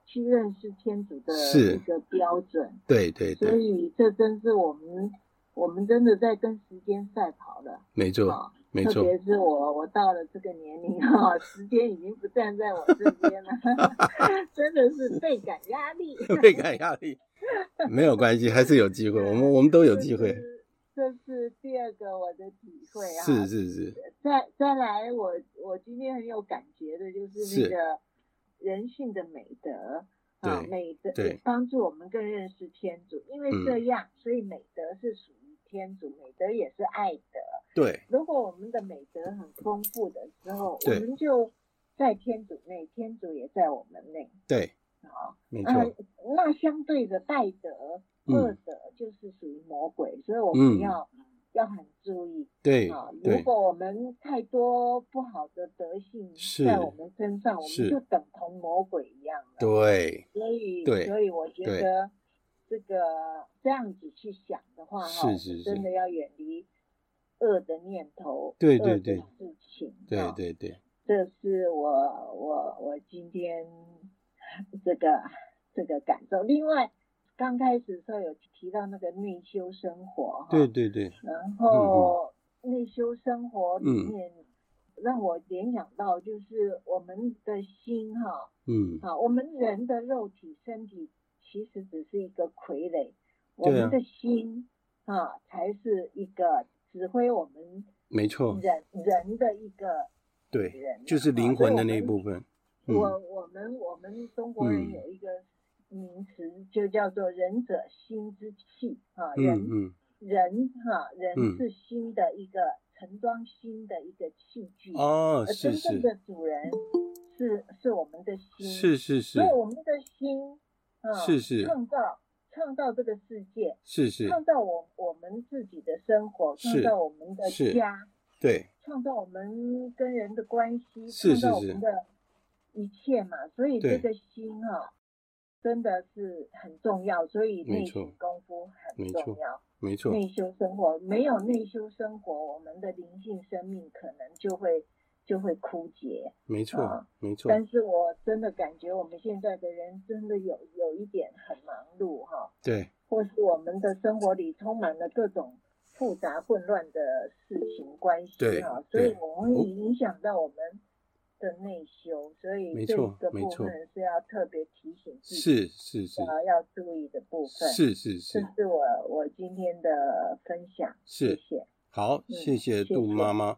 去认识天主的一个标准。对对对。所以这真是我们，我们真的在跟时间赛跑的。没错。没错特别是我，我到了这个年龄哈，时间已经不站在我这边了，真的是倍感压力。倍感压力，没有关系，还是有机会。我们我们都有机会。这是第二个我的体会啊。是是是。再再来，我我今天很有感觉的就是那个人性的美德啊，美德帮助我们更认识天主，因为这样，所以美德是属于天主，美德也是爱德。对，如果我们的美德很丰富的时候，我们就在天主内，天主也在我们内。对，好，没错。那相对的败德、恶德就是属于魔鬼，所以我们要要很注意。对，啊如果我们太多不好的德性在我们身上，我们就等同魔鬼一样了。对，所以，所以我觉得这个这样子去想的话，哈，是真的要远离。恶的念头，对对对，事情，对对对，这是我我我今天这个这个感受。另外，刚开始的时候有提到那个内修生活，对对对，然后内修生活里面，让我联想到就是我们的心哈，嗯，好，我们人的肉体身体其实只是一个傀儡，我们的心啊才是一个指挥我们没错。人人的一个对，就是灵魂的那一部分。我我们我们中国人有一个名词，就叫做“仁者心之器”啊，人人哈人是心的一个盛装心的一个器具哦，而真正的主人是是我们的心，是是是，所以我们的心啊，是是。创造创造这个世界，是是。创造我我们自己的生活，创造我们的家，对，创造我们跟人的关系，创造我们的。一切嘛，所以这个心哈、哦，真的是很重要，所以内修功夫很重要，没错，内修生活没有内修生活，我们的灵性生命可能就会就会枯竭，没错，啊、没错。但。是我真的感觉我们现在的人真的有有一点很忙碌哈，对，或是我们的生活里充满了各种复杂混乱的事情关系哈，所以我们会影响到我们。的内修，所以这个部分。是要特别提醒自己，是是是，要要注意的部分，是是是，这是我我今天的分享，谢谢。好，谢谢杜妈妈，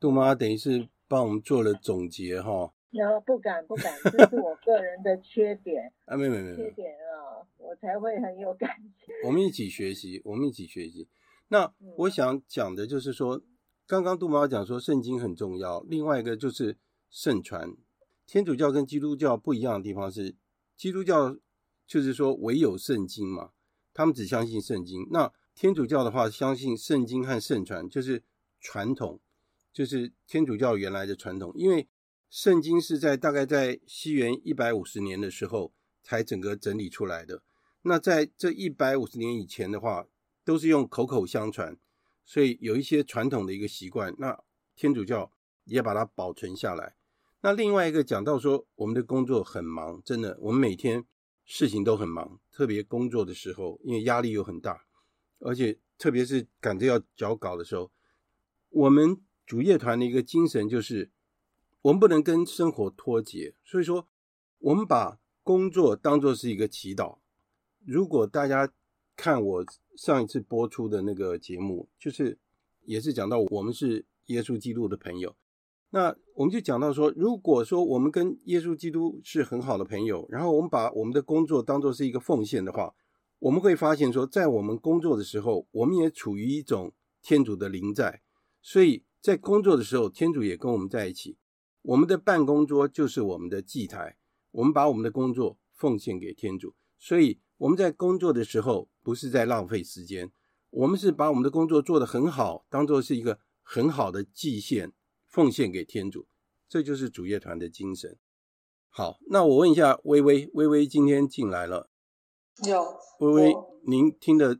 杜妈妈等于是帮我们做了总结哈。然后不敢不敢，这是我个人的缺点啊，没没没，缺点啊，我才会很有感觉。我们一起学习，我们一起学习。那我想讲的就是说，刚刚杜妈妈讲说圣经很重要，另外一个就是。圣传，天主教跟基督教不一样的地方是，基督教就是说唯有圣经嘛，他们只相信圣经。那天主教的话，相信圣经和圣传，就是传统，就是天主教原来的传统。因为圣经是在大概在西元一百五十年的时候才整个整理出来的。那在这一百五十年以前的话，都是用口口相传，所以有一些传统的一个习惯。那天主教也把它保存下来。那另外一个讲到说，我们的工作很忙，真的，我们每天事情都很忙，特别工作的时候，因为压力又很大，而且特别是赶着要交稿的时候，我们主业团的一个精神就是，我们不能跟生活脱节，所以说，我们把工作当作是一个祈祷。如果大家看我上一次播出的那个节目，就是也是讲到我们是耶稣基督的朋友。那我们就讲到说，如果说我们跟耶稣基督是很好的朋友，然后我们把我们的工作当作是一个奉献的话，我们会发现说，在我们工作的时候，我们也处于一种天主的临在，所以在工作的时候，天主也跟我们在一起。我们的办公桌就是我们的祭台，我们把我们的工作奉献给天主，所以我们在工作的时候不是在浪费时间，我们是把我们的工作做得很好，当做是一个很好的祭献。奉献给天主，这就是主业团的精神。好，那我问一下微微，微微今天进来了，有微微，您听得？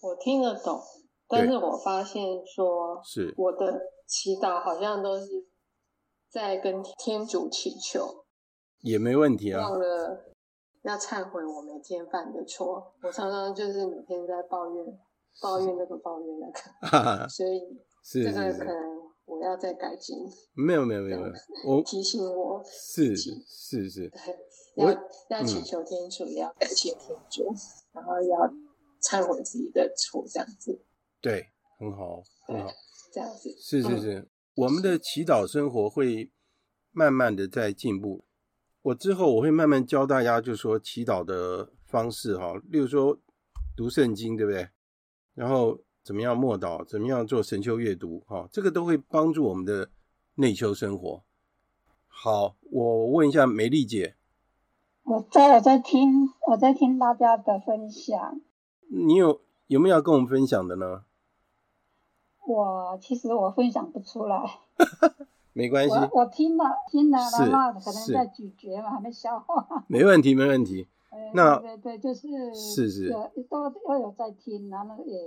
我听得懂，但是我发现说，是我的祈祷好像都是在跟天主祈求，也没问题啊。忘了要忏悔我每天犯的错，我常常就是每天在抱怨，抱怨那个，抱怨那个，所以这个可能。我要再改进。没有没有没有，我提醒我是是是，对，要要祈求天主，也要感谢天主，然后要忏悔自己的错，这样子。对，很好很好，这样子是是是，我们的祈祷生活会慢慢的在进步。我之后我会慢慢教大家，就说祈祷的方式哈，例如说读圣经，对不对？然后。怎么样默祷？怎么样做神修阅读？哈，这个都会帮助我们的内修生活。好，我问一下美丽姐，我在我在听我在听大家的分享。你有有没有要跟我们分享的呢？我其实我分享不出来，没关系。我，我听了听了的话，可能在咀嚼嘛，还没消化。没问题，没问题。那对对对，就是是是，都都有在听，然后也。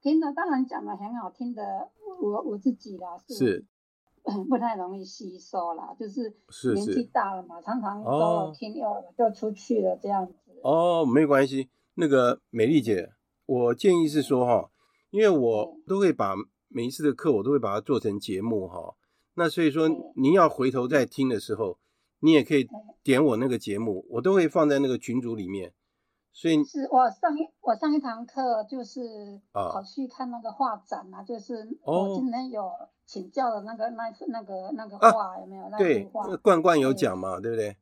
听了当然讲的很好听的，我我自己啦是，不太容易吸收啦，就是年纪大了嘛，常常都听又就出去了这样子。哦，没关系。那个美丽姐，我建议是说哈，因为我都会把每一次的课我都会把它做成节目哈。那所以说，您要回头再听的时候，你也可以点我那个节目，我都会放在那个群组里面。所以是我上一我上一堂课就是跑去看那个画展啊，就是我今天有请教的那个那那个那个画有没有？那对，冠冠有讲嘛，对不对？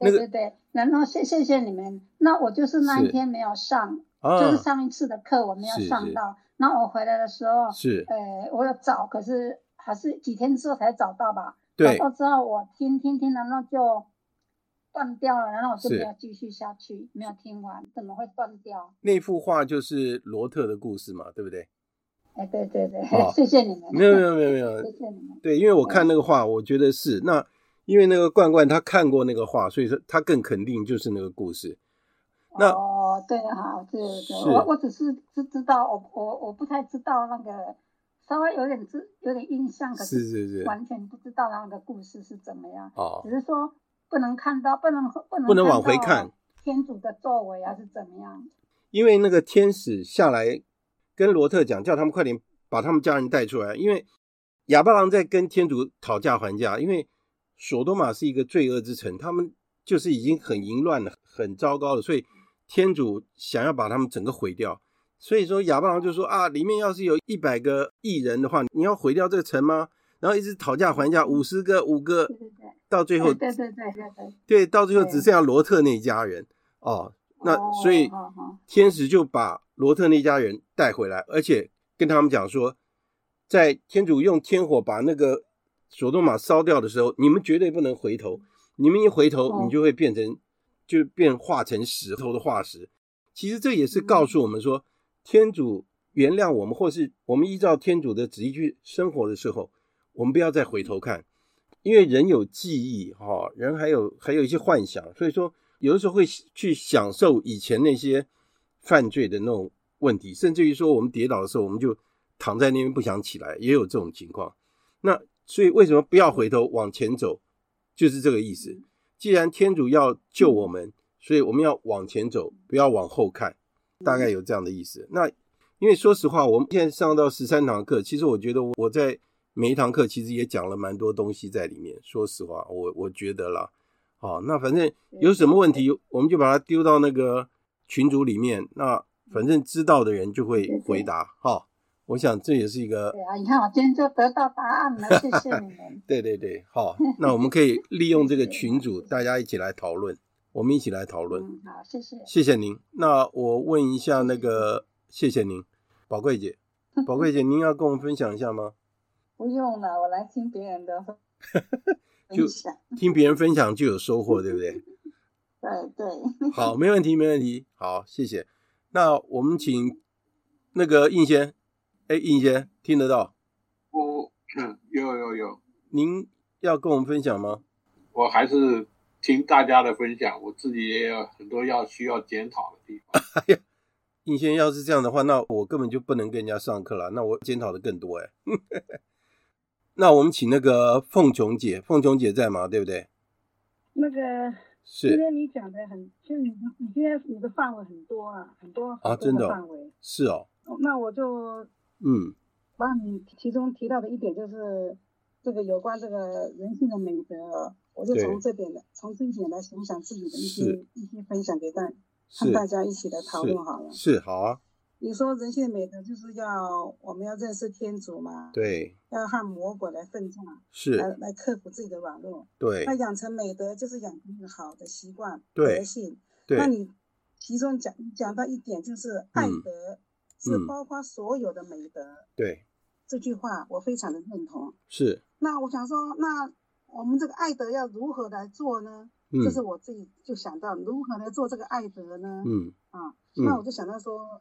对对对，然后谢谢谢你们。那我就是那一天没有上，就是上一次的课我没有上到。那我回来的时候是，呃，我有找，可是还是几天之后才找到吧？对。找到之后我听听听，然后就。断掉了，然后我就没有继续下去，没有听完，怎么会断掉？那幅画就是罗特的故事嘛，对不对？哎，对对对，哦、谢谢你们。没有没有没有没有，谢谢你们。对，因为我看那个画，我觉得是那，因为那个罐罐他看过那个画，所以说他更肯定就是那个故事。那哦，对哈，对对对，我我只是知知道，我我我不太知道那个，稍微有点知有点印象，可是是是完全不知道那个故事是怎么样。哦，只是说。不能看到，不能不能不能往回看天主的作为啊是怎么样？因为那个天使下来跟罗特讲，叫他们快点把他们家人带出来。因为亚巴郎在跟天主讨价还价，因为索多玛是一个罪恶之城，他们就是已经很淫乱了，很糟糕了，所以天主想要把他们整个毁掉。所以说亚巴郎就说啊，里面要是有一百个艺人的话，你要毁掉这个城吗？然后一直讨价还价，五十个五个。到最后，对对对对对，对，到最后只剩下罗特那一家人哦。那所以天使就把罗特那家人带回来，而且跟他们讲说，在天主用天火把那个索多玛烧掉的时候，你们绝对不能回头。你们一回头，你就会变成就变化成石头的化石。其实这也是告诉我们说，天主原谅我们，或是我们依照天主的旨意去生活的时候，我们不要再回头看。因为人有记忆，哈，人还有还有一些幻想，所以说有的时候会去享受以前那些犯罪的那种问题，甚至于说我们跌倒的时候，我们就躺在那边不想起来，也有这种情况。那所以为什么不要回头往前走？就是这个意思。既然天主要救我们，所以我们要往前走，不要往后看，大概有这样的意思。那因为说实话，我们现在上到十三堂课，其实我觉得我在。每一堂课其实也讲了蛮多东西在里面。说实话，我我觉得啦，好，那反正有什么问题，我们就把它丢到那个群组里面。那反正知道的人就会回答。哈，我想这也是一个。对啊，你看我今天就得到答案了，谢谢你们。对对对，好，那我们可以利用这个群组，大家一起来讨论。我们一起来讨论。嗯，好，谢谢。谢谢您。那我问一下那个，谢谢您，宝贵姐，宝贵姐，您要跟我们分享一下吗？不用了，我来听别人的分享，听别人分享就有收获，对不对？对对。好，没问题，没问题。好，谢谢。那我们请那个应先，哎，尹贤听得到？我嗯，有有有。您要跟我们分享吗？我还是听大家的分享，我自己也有很多要需要检讨的地方。哎呀，尹先要是这样的话，那我根本就不能跟人家上课了，那我检讨的更多哎。那我们请那个凤琼姐，凤琼姐在吗？对不对？那个是。今天你讲的很，就你你今天你的范围很多啊，很多啊，真的范围。是哦。那我就嗯，那你其中提到的一点就是这个有关这个人性的美德，我就从这点的从这一点来想想自己的一些一些分享给大和大家一起来讨论好了。是好啊。你说人性的美德就是要我们要认识天主嘛？对。要和魔鬼来奋战，是来来克服自己的软弱。对。那养成美德就是养成一个好的习惯、德性。对。那你其中讲讲到一点就是爱德是包括所有的美德。对。这句话我非常的认同。是。那我想说，那我们这个爱德要如何来做呢？嗯。就是我自己就想到如何来做这个爱德呢？嗯。啊，那我就想到说。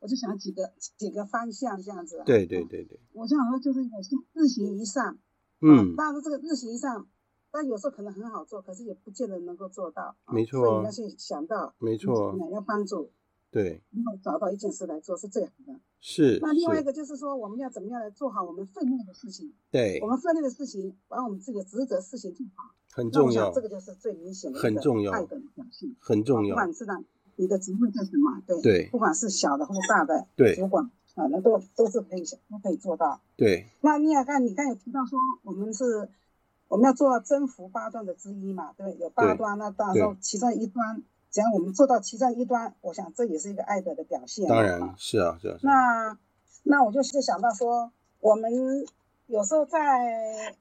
我就想几个几个方向这样子。对对对对。我想说就是也是日行一善。嗯。但是这个日行一善，但有时候可能很好做，可是也不见得能够做到。没错。所以要去想到。没错。要帮助。对。然后找到一件事来做是这样的。是。那另外一个就是说，我们要怎么样来做好我们分内的事情？对。我们分内的事情，把我们自己的职责事情做好。很重要。这个就是最明显的。很重要。爱的表现。很重要。不管是让。你的职位是什么？对，对，不管是小的或大的，对，主管啊，那都都是可以都可以做到。对。那你也看，你刚有提到说，我们是我们要做到征服八端的之一嘛，对，有八端，那到时候其中一端，只要我们做到其中一端，我想这也是一个爱德的表现。当然是啊，是啊。那那我就是想到说，我们有时候在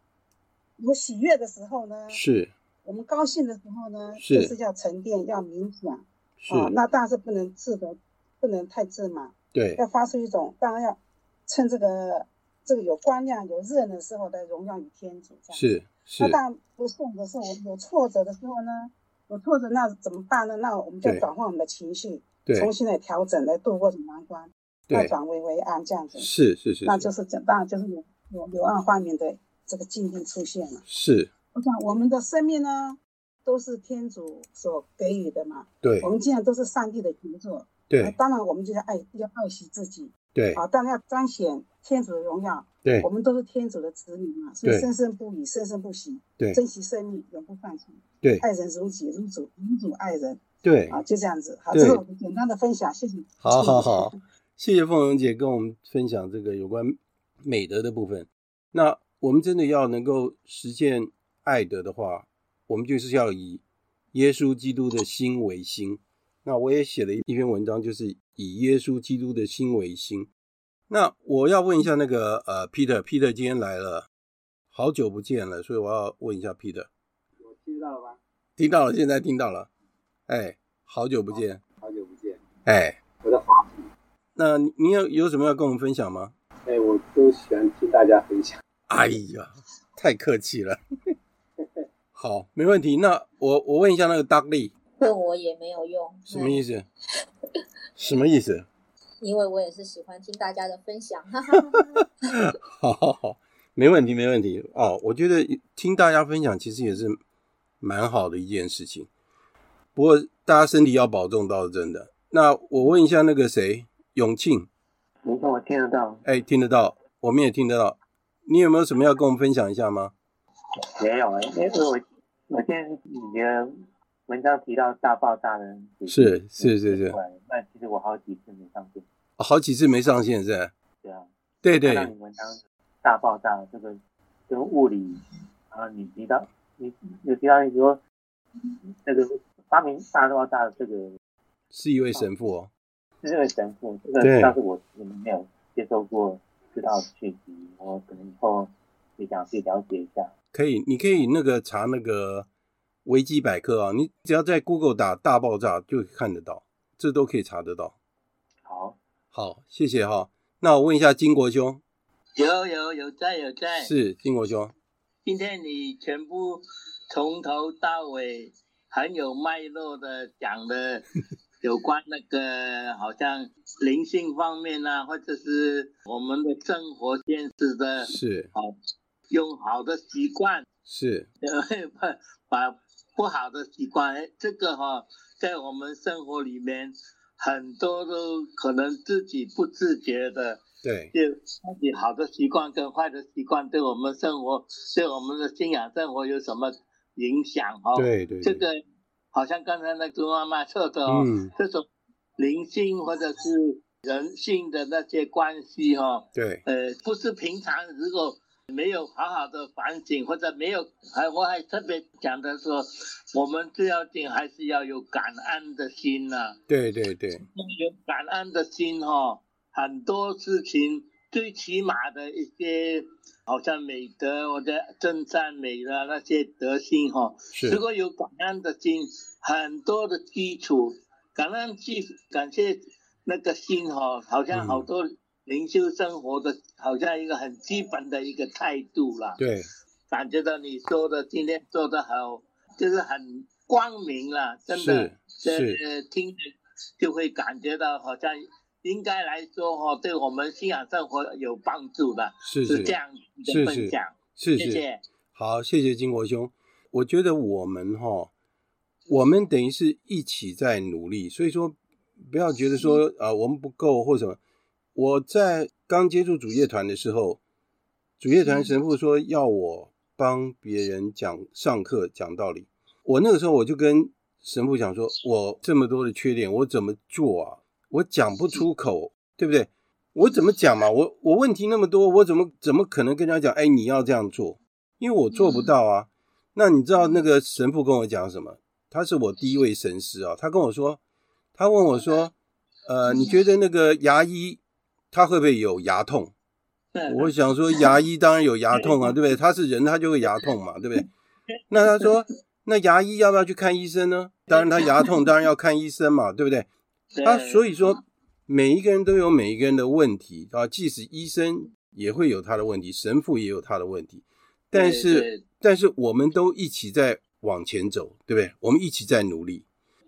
有喜悦的时候呢，是。我们高兴的时候呢，是就是要沉淀，要冥想。是。啊，那当然是不能自得，不能太自满。对。要发出一种，当然要趁这个这个有光亮、有热的时候的荣耀与天主。这样。是是。那当然不顺的时候，我们有挫折的时候呢，有挫折那怎么办呢？那我们就转换我们的情绪，对，重新来调整，来度过这难关，对，转危为安这样子。是是是。那就是这，当然就是有有柳暗花明的这个境地出现了。是。我想我们的生命呢，都是天主所给予的嘛。对。我们既然都是上帝的杰作，对。当然，我们就要爱，要爱惜自己。对。啊，当然要彰显天主的荣耀。对。我们都是天主的子女嘛，所以生生不已，生生不息。对。珍惜生命，永不放弃。对。爱人如己，如主如主爱人。对。啊，就这样子。好，这是我们简单的分享，谢谢。好好好，谢谢凤荣姐跟我们分享这个有关美德的部分。那我们真的要能够实现。爱德的话，我们就是要以耶稣基督的心为心。那我也写了一篇文章，就是以耶稣基督的心为心。那我要问一下那个呃，Peter，Peter 今天来了，好久不见了，所以我要问一下 Peter。我听到了吗？听到了，现在听到了。哎，好久不见。好，好久不见。哎，我的话题。那你有有什么要跟我们分享吗？哎，我都喜欢听大家分享。哎呀，太客气了。好，没问题。那我我问一下那个 Dudley，问 我也没有用。什么意思？什么意思？因为我也是喜欢听大家的分享。哈哈哈。好好好，没问题没问题。哦，我觉得听大家分享其实也是蛮好的一件事情。不过大家身体要保重，倒是真的。那我问一下那个谁，永庆。没错我听得到？哎，听得到，我们也听得到。你有没有什么要跟我们分享一下吗？没有哎，因为我。我今天你的文章提到大爆炸的，是是是是。那其实我好几次没上线，好几次没上线是？对啊，对对。你文章大爆炸这个这个物理啊，你提到你有提到你说那个发明大爆炸的这个是一位神父哦，是一位神父，这个倒是我没有接受过这道的讯息，我可能以后也想去了解一下。可以，你可以那个查那个维基百科啊，你只要在 Google 打大爆炸就看得到，这都可以查得到。好，好，谢谢哈。那我问一下金国兄，有有有在有在，是金国兄。今天你全部从头到尾很有脉络的讲的 有关那个好像灵性方面啊，或者是我们的生活现实的，是好。用好的习惯是，把把不好的习惯，这个哈、哦，在我们生活里面很多都可能自己不自觉的，对，就自己好的习惯跟坏的习惯对我们生活，对我们的信仰生活有什么影响哦？对对，这个好像刚才那个妈妈说的哦，嗯、这种灵性或者是人性的那些关系哈、哦，对，呃，不是平常如果。没有好好的反省，或者没有，还我还特别讲的说，我们最要紧还是要有感恩的心呐、啊。对对对，有感恩的心哈、哦，很多事情最起码的一些，好像美德或者真善美的那些德性哈、哦，如果有感恩的心，很多的基础，感恩基感谢那个心哈、哦，好像好多。嗯灵修生活的好像一个很基本的一个态度啦，对，感觉到你说的今天做的好，就是很光明了，真的，是，是，听就会感觉到好像应该来说哈，对我们信仰生活有帮助的，是是，是这样的分享，是是，谢谢，好，谢谢金国兄，我觉得我们哈，我们等于是一起在努力，所以说不要觉得说啊、呃、我们不够或什么。我在刚接触主业团的时候，主业团神父说要我帮别人讲上课讲道理。我那个时候我就跟神父讲说，我这么多的缺点，我怎么做啊？我讲不出口，对不对？我怎么讲嘛？我我问题那么多，我怎么怎么可能跟他讲？哎，你要这样做，因为我做不到啊。嗯、那你知道那个神父跟我讲什么？他是我第一位神师啊。他跟我说，他问我说，呃，你觉得那个牙医他会不会有牙痛？我想说，牙医当然有牙痛啊，对不对？他是人，他就会牙痛嘛，对不对？那他说，那牙医要不要去看医生呢？当然，他牙痛当然要看医生嘛，对不对？他所以说，每一个人都有每一个人的问题啊，即使医生也会有他的问题，神父也有他的问题，但是，但是我们都一起在往前走，对不对？我们一起在努力。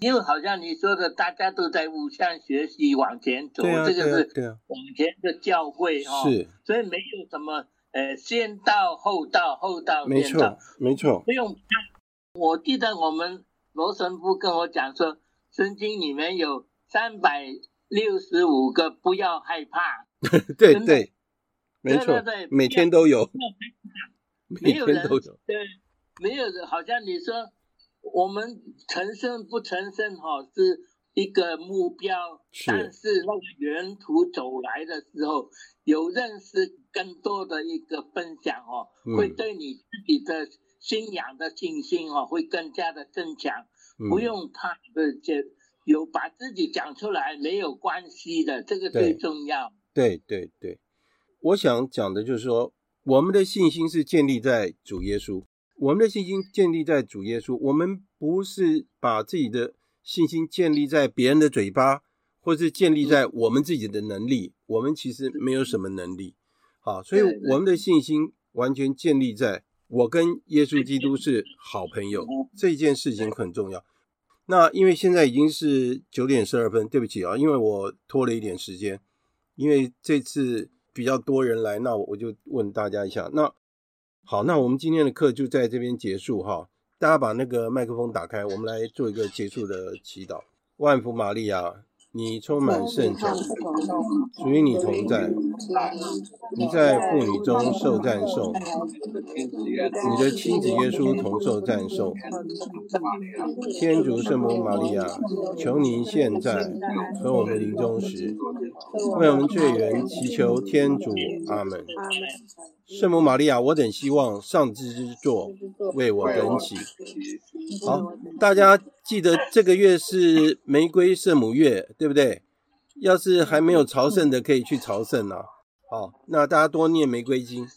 因为好像你说的，大家都在互相学习往前走，啊、这个是往前的教会哈、哦。是，所以没有什么呃先到后到后到先到，没错，没错，不用。我记得我们罗神父跟我讲说，圣经里面有三百六十五个不要害怕。对对，没错，对对对，每天都有，没有人都有，对，没有人，好像你说。我们成圣不成圣哈是一个目标，但是那个沿途走来的时候，有认识更多的一个分享哦，会对你自己的信仰的信心哦会更加的增强，不用怕的，这有把自己讲出来没有关系的，这个最重要。对对对，我想讲的就是说，我们的信心是建立在主耶稣。我们的信心建立在主耶稣，我们不是把自己的信心建立在别人的嘴巴，或是建立在我们自己的能力。我们其实没有什么能力，好，所以我们的信心完全建立在我跟耶稣基督是好朋友这件事情很重要。那因为现在已经是九点十二分，对不起啊，因为我拖了一点时间，因为这次比较多人来，那我就问大家一下，那。好，那我们今天的课就在这边结束哈。大家把那个麦克风打开，我们来做一个结束的祈祷。万福玛利亚，你充满圣宠，主与你同在，你在妇女中受赞颂，你的亲子耶稣同受赞颂。天主圣母玛利亚，求您现在和我们临终时，为我们罪人祈求天主。阿门。圣母玛利亚，我等希望上帝之座为我等祈。好，大家记得这个月是玫瑰圣母月，对不对？要是还没有朝圣的，可以去朝圣啊。好，那大家多念玫瑰经。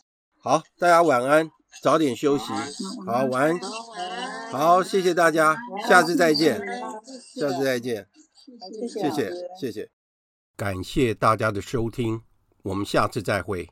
好，大家晚安，早点休息。好，晚安。好，谢谢大家，下次再见。下次再见。谢谢，谢谢。感谢大家的收听，我们下次再会。